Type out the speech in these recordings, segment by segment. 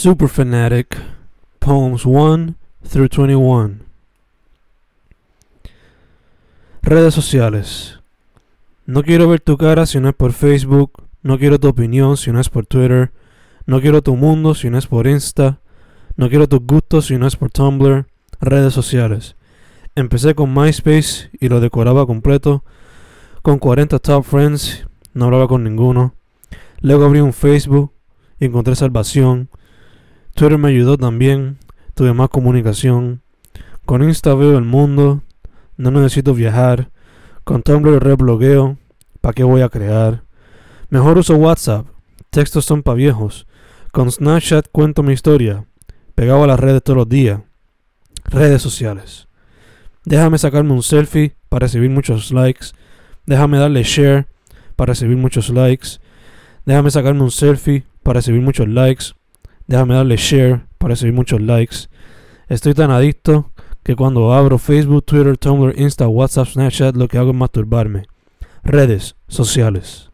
Super Fanatic, Poems 1 through 21. Redes sociales. No quiero ver tu cara si no es por Facebook. No quiero tu opinión si no es por Twitter. No quiero tu mundo si no es por Insta. No quiero tus gustos si no es por Tumblr. Redes sociales. Empecé con MySpace y lo decoraba completo. Con 40 top friends, no hablaba con ninguno. Luego abrí un Facebook y encontré salvación. Twitter me ayudó también, tuve más comunicación. Con Insta veo el mundo, no necesito viajar. Con Tumblr reblogueo, ¿para qué voy a crear? Mejor uso WhatsApp, textos son pa' viejos. Con Snapchat cuento mi historia, pegado a las redes todos los días. Redes sociales. Déjame sacarme un selfie para recibir muchos likes. Déjame darle share para recibir muchos likes. Déjame sacarme un selfie para recibir muchos likes. Déjame darle share para recibir muchos likes. Estoy tan adicto que cuando abro Facebook, Twitter, Tumblr, Insta, WhatsApp, Snapchat, lo que hago es masturbarme. Redes sociales.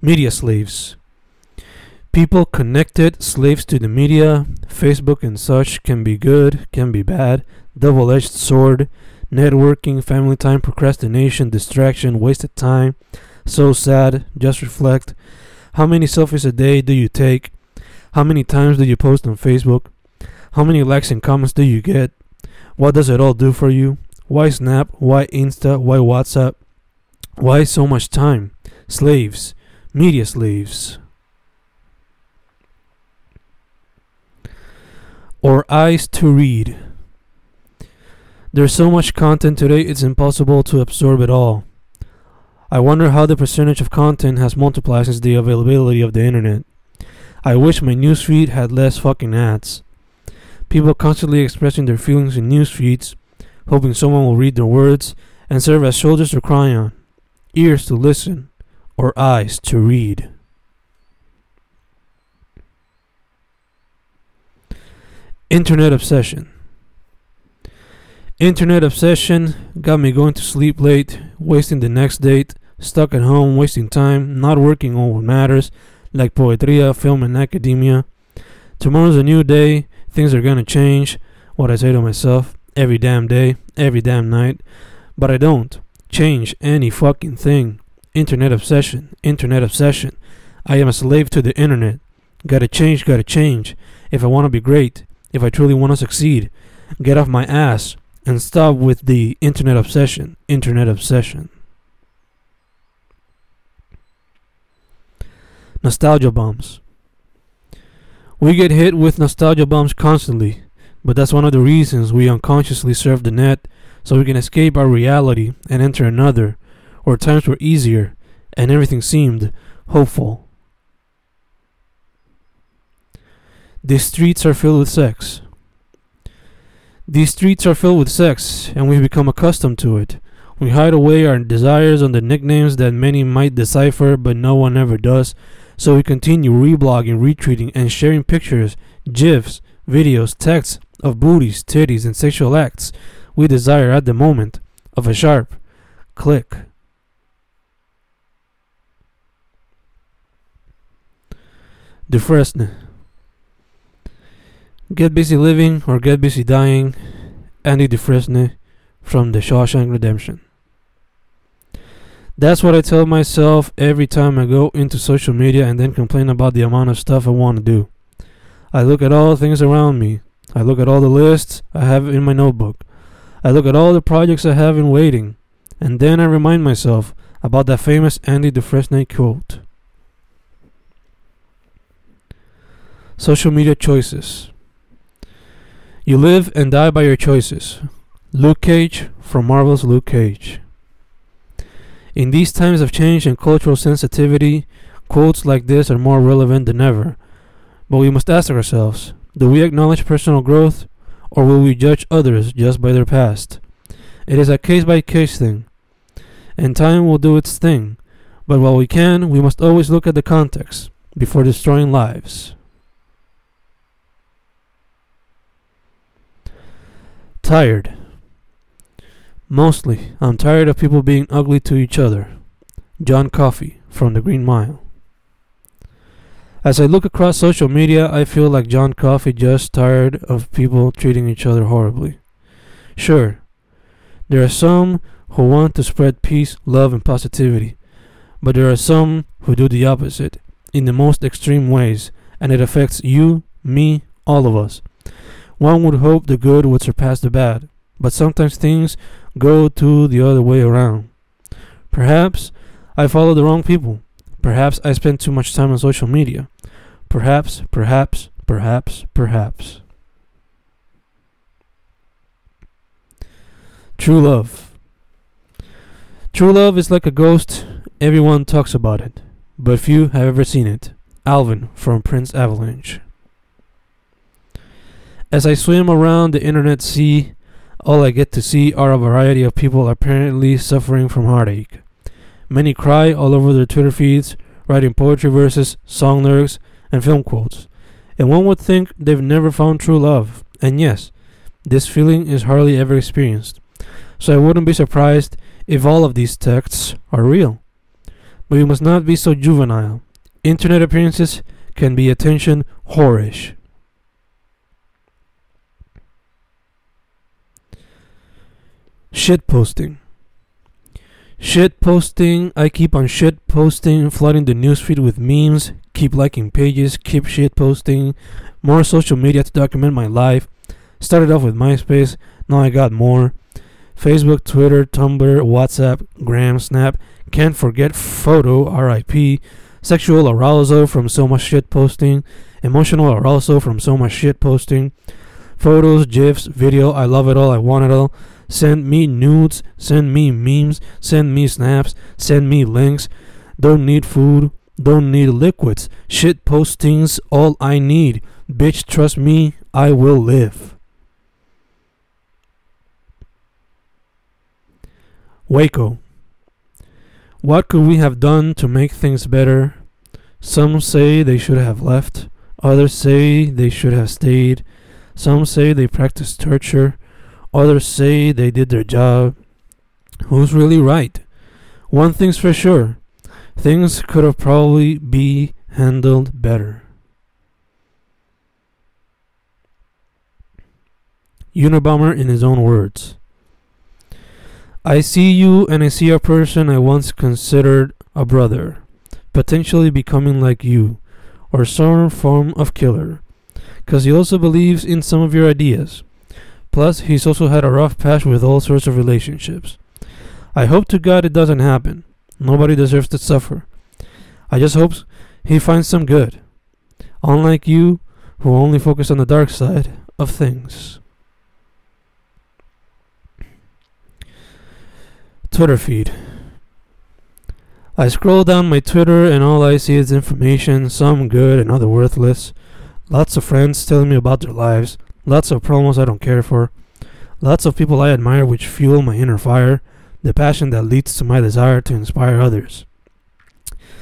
Media slaves. People connected, slaves to the media, Facebook and such can be good, can be bad, double edged sword, networking, family time, procrastination, distraction, wasted time. So sad, just reflect. How many selfies a day do you take? How many times do you post on Facebook? How many likes and comments do you get? What does it all do for you? Why Snap? Why Insta? Why WhatsApp? Why so much time? Slaves, media slaves. Or eyes to read. There's so much content today, it's impossible to absorb it all. I wonder how the percentage of content has multiplied since the availability of the internet. I wish my newsfeed had less fucking ads. People constantly expressing their feelings in newsfeeds, hoping someone will read their words and serve as shoulders to cry on, ears to listen, or eyes to read. Internet obsession. Internet obsession got me going to sleep late, wasting the next date, stuck at home, wasting time, not working on what matters, like poetria, film, and academia. Tomorrow's a new day, things are gonna change, what I say to myself, every damn day, every damn night. But I don't change any fucking thing. Internet obsession, internet obsession. I am a slave to the internet. Gotta change, gotta change. If I wanna be great, if I truly wanna succeed, get off my ass and stop with the internet obsession, internet obsession. Nostalgia bombs. We get hit with nostalgia bombs constantly, but that's one of the reasons we unconsciously surf the net so we can escape our reality and enter another, where times were easier and everything seemed hopeful. The streets are filled with sex. These streets are filled with sex, and we've become accustomed to it. We hide away our desires under nicknames that many might decipher, but no one ever does. So we continue reblogging, retweeting, and sharing pictures, gifs, videos, texts of booties, titties, and sexual acts we desire at the moment of a sharp click. Dufresne. Get busy living or get busy dying. Andy Dufresne from The Shawshank Redemption. That's what I tell myself every time I go into social media and then complain about the amount of stuff I want to do. I look at all the things around me. I look at all the lists I have in my notebook. I look at all the projects I have in waiting. And then I remind myself about that famous Andy Dufresne quote. Social media choices. You live and die by your choices. Luke Cage from Marvel's Luke Cage. In these times of change and cultural sensitivity, quotes like this are more relevant than ever. But we must ask ourselves do we acknowledge personal growth, or will we judge others just by their past? It is a case by case thing, and time will do its thing. But while we can, we must always look at the context before destroying lives. Tired. Mostly, I'm tired of people being ugly to each other. John Coffey from The Green Mile. As I look across social media, I feel like John Coffey just tired of people treating each other horribly. Sure, there are some who want to spread peace, love, and positivity, but there are some who do the opposite in the most extreme ways, and it affects you, me, all of us. One would hope the good would surpass the bad, but sometimes things go to the other way around. Perhaps I follow the wrong people. Perhaps I spend too much time on social media. Perhaps, perhaps, perhaps, perhaps. True love. True love is like a ghost. Everyone talks about it, but few have ever seen it. Alvin from Prince Avalanche. As I swim around the internet sea, all I get to see are a variety of people apparently suffering from heartache. Many cry all over their Twitter feeds, writing poetry verses, song lyrics, and film quotes. And one would think they've never found true love. And yes, this feeling is hardly ever experienced. So I wouldn't be surprised if all of these texts are real. But we must not be so juvenile. Internet appearances can be attention whorish. Shit posting. Shit posting. I keep on shit posting, flooding the newsfeed with memes, keep liking pages, keep shit posting, more social media to document my life. Started off with MySpace, now I got more. Facebook, Twitter, Tumblr, WhatsApp, Gram, Snap. Can't forget photo, RIP. Sexual arousal from so much shit posting. Emotional arousal from so much shit posting. Photos, GIFs, video, I love it all, I want it all. Send me nudes, send me memes, send me snaps, send me links. Don't need food, don't need liquids. Shit postings, all I need. Bitch, trust me, I will live. Waco. What could we have done to make things better? Some say they should have left. Others say they should have stayed. Some say they practiced torture. Others say they did their job. Who's really right? One thing's for sure. Things could have probably be handled better. Unabomber in his own words. I see you and I see a person I once considered a brother, potentially becoming like you, or some form of killer, because he also believes in some of your ideas. Plus, he's also had a rough patch with all sorts of relationships. I hope to God it doesn't happen. Nobody deserves to suffer. I just hope he finds some good. Unlike you, who only focus on the dark side of things. Twitter feed. I scroll down my Twitter and all I see is information, some good and other worthless. Lots of friends telling me about their lives, Lots of promos I don't care for. Lots of people I admire which fuel my inner fire, the passion that leads to my desire to inspire others.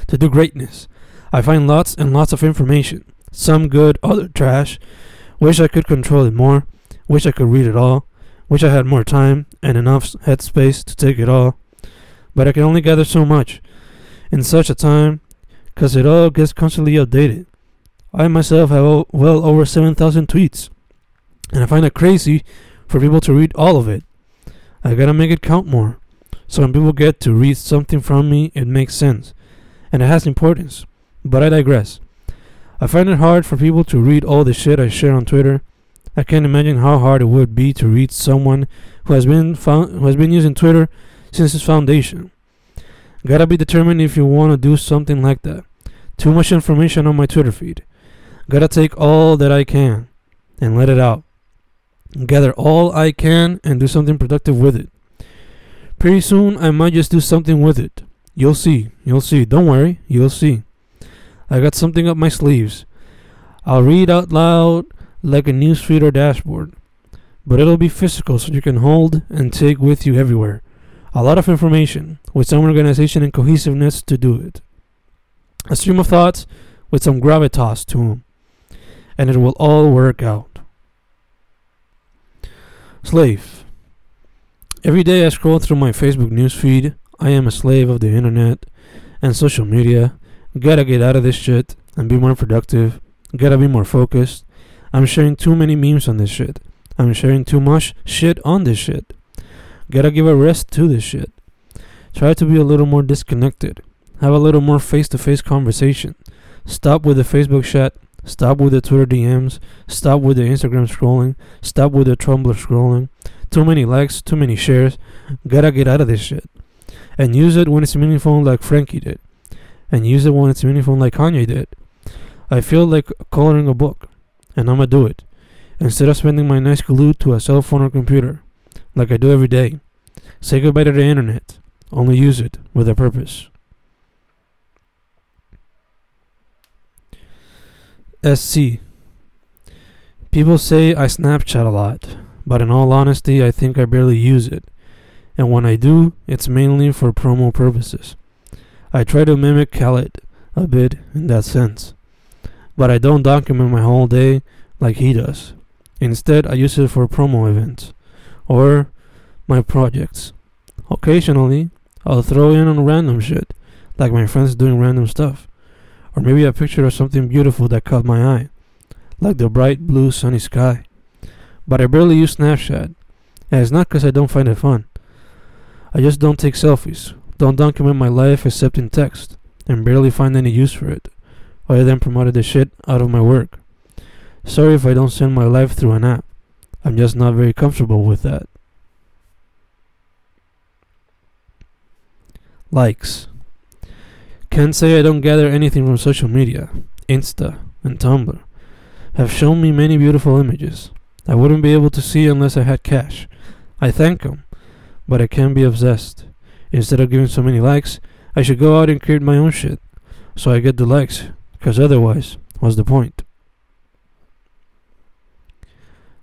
To do greatness. I find lots and lots of information. Some good, other trash. Wish I could control it more. Wish I could read it all. Wish I had more time and enough headspace to take it all. But I can only gather so much in such a time because it all gets constantly updated. I myself have well over 7,000 tweets. And I find it crazy for people to read all of it. I gotta make it count more. So when people get to read something from me, it makes sense. And it has importance. But I digress. I find it hard for people to read all the shit I share on Twitter. I can't imagine how hard it would be to read someone who has been found, who has been using Twitter since its foundation. Gotta be determined if you want to do something like that. Too much information on my Twitter feed. Gotta take all that I can and let it out gather all I can and do something productive with it. Pretty soon, I might just do something with it. You'll see. You'll see. Don't worry. You'll see. I got something up my sleeves. I'll read out loud like a newsfeed or dashboard, but it'll be physical so you can hold and take with you everywhere. A lot of information with some organization and cohesiveness to do it. A stream of thoughts with some gravitas to them. And it will all work out. Slave. Every day I scroll through my Facebook newsfeed. I am a slave of the internet and social media. Gotta get out of this shit. and be more productive. Gotta be more focused. I'm sharing too many memes on this shit. I'm sharing too much shit on this shit. Gotta give a rest to this shit. Try to be a little more disconnected. Have a little more face to face conversation. Stop with the Facebook chat. Stop with the Twitter DMs. Stop with the Instagram scrolling. Stop with the Tumblr scrolling. Too many likes, too many shares. Gotta get out of this shit. And use it when it's meaningful, like Frankie did. And use it when it's meaningful, like Kanye did. I feel like coloring a book, and I'ma do it. Instead of spending my nights glued to a cell phone or computer, like I do every day. Say goodbye to the internet. Only use it with a purpose. SC. People say I Snapchat a lot, but in all honesty, I think I barely use it. And when I do, it's mainly for promo purposes. I try to mimic Khaled a bit in that sense, but I don't document my whole day like he does. Instead, I use it for promo events or my projects. Occasionally, I'll throw in on random shit, like my friends doing random stuff. Or maybe a picture of something beautiful that caught my eye, like the bright blue sunny sky. But I barely use Snapchat, and it's not because I don't find it fun. I just don't take selfies, don't document my life except in text, and barely find any use for it, other than promoting the shit out of my work. Sorry if I don't send my life through an app. I'm just not very comfortable with that. Likes. Can't say I don't gather anything from social media. Insta and Tumblr have shown me many beautiful images. I wouldn't be able to see unless I had cash. I thank them, but I can't be obsessed. Instead of giving so many likes, I should go out and create my own shit. So I get the likes, because otherwise, what's the point?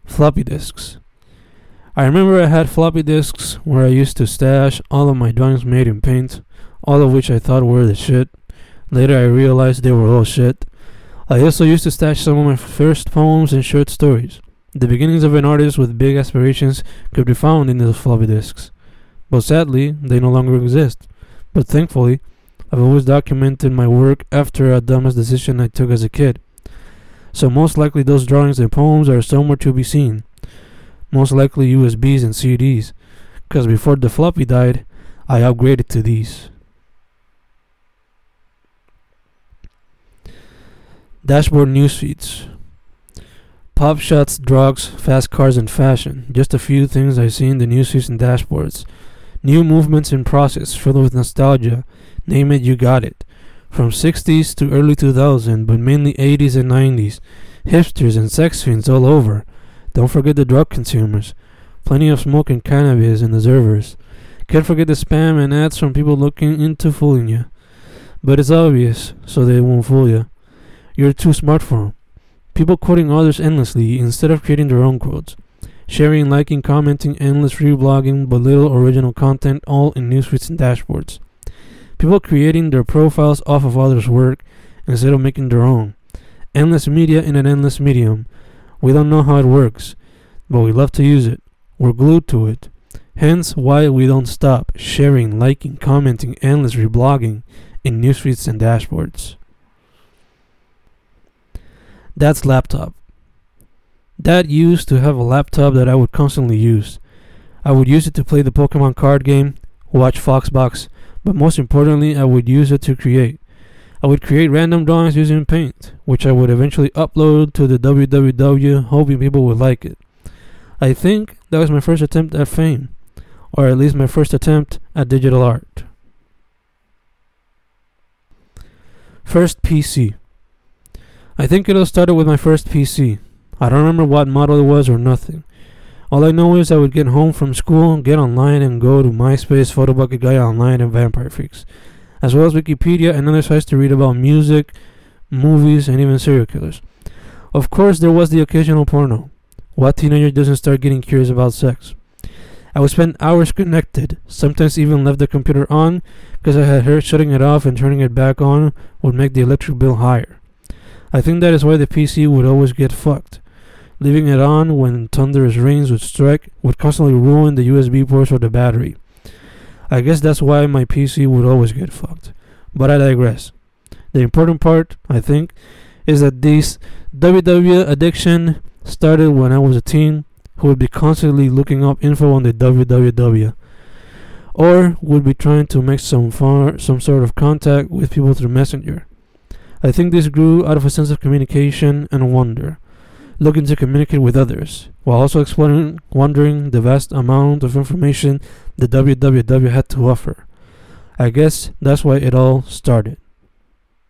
Floppy disks. I remember I had floppy disks where I used to stash all of my drawings made in paint, all of which I thought were the shit. Later I realized they were all shit. I also used to stash some of my first poems and short stories. The beginnings of an artist with big aspirations could be found in those floppy disks. But sadly, they no longer exist. But thankfully, I've always documented my work after a dumbest decision I took as a kid. So most likely those drawings and poems are somewhere to be seen most likely USBs and CDs, because before the floppy died, I upgraded to these. Dashboard news feeds. Pop shots, drugs, fast cars, and fashion. Just a few things I see in the news feeds and dashboards. New movements in process, filled with nostalgia. Name it, you got it. From 60s to early 2000, but mainly 80s and 90s. Hipsters and sex fiends all over. Don't forget the drug consumers. Plenty of smoking cannabis in the servers. Can't forget the spam and ads from people looking into fooling you. But it's obvious, so they won't fool you. You're too smart for them. People quoting others endlessly instead of creating their own quotes. Sharing, liking, commenting, endless reblogging, but little original content, all in newsfeeds and dashboards. People creating their profiles off of others' work instead of making their own. Endless media in an endless medium we don't know how it works, but we love to use it. We're glued to it. Hence why we don't stop sharing, liking, commenting, endless reblogging in newsfeeds and dashboards. That's laptop. Dad used to have a laptop that I would constantly use. I would use it to play the Pokemon card game, watch Foxbox, but most importantly, I would use it to create. I would create random drawings using Paint, which I would eventually upload to the www, hoping people would like it. I think that was my first attempt at fame, or at least my first attempt at digital art. First PC. I think it all started with my first PC. I don't remember what model it was or nothing. All I know is I would get home from school, get online, and go to MySpace, Photobucket Gaia Online, and Vampire Freaks as well as Wikipedia and other sites to read about music, movies, and even serial killers. Of course, there was the occasional porno. What teenager doesn't start getting curious about sex? I would spend hours connected, sometimes even left the computer on because I had heard shutting it off and turning it back on would make the electric bill higher. I think that is why the PC would always get fucked. Leaving it on when thunderous rains would strike would constantly ruin the USB ports or the battery. I guess that's why my PC would always get fucked. But I digress. The important part, I think, is that this WW addiction started when I was a teen who would be constantly looking up info on the WWW or would be trying to make some far, some sort of contact with people through Messenger. I think this grew out of a sense of communication and wonder, looking to communicate with others, while also exploring, wondering the vast amount of information the WWW had to offer. I guess that's why it all started.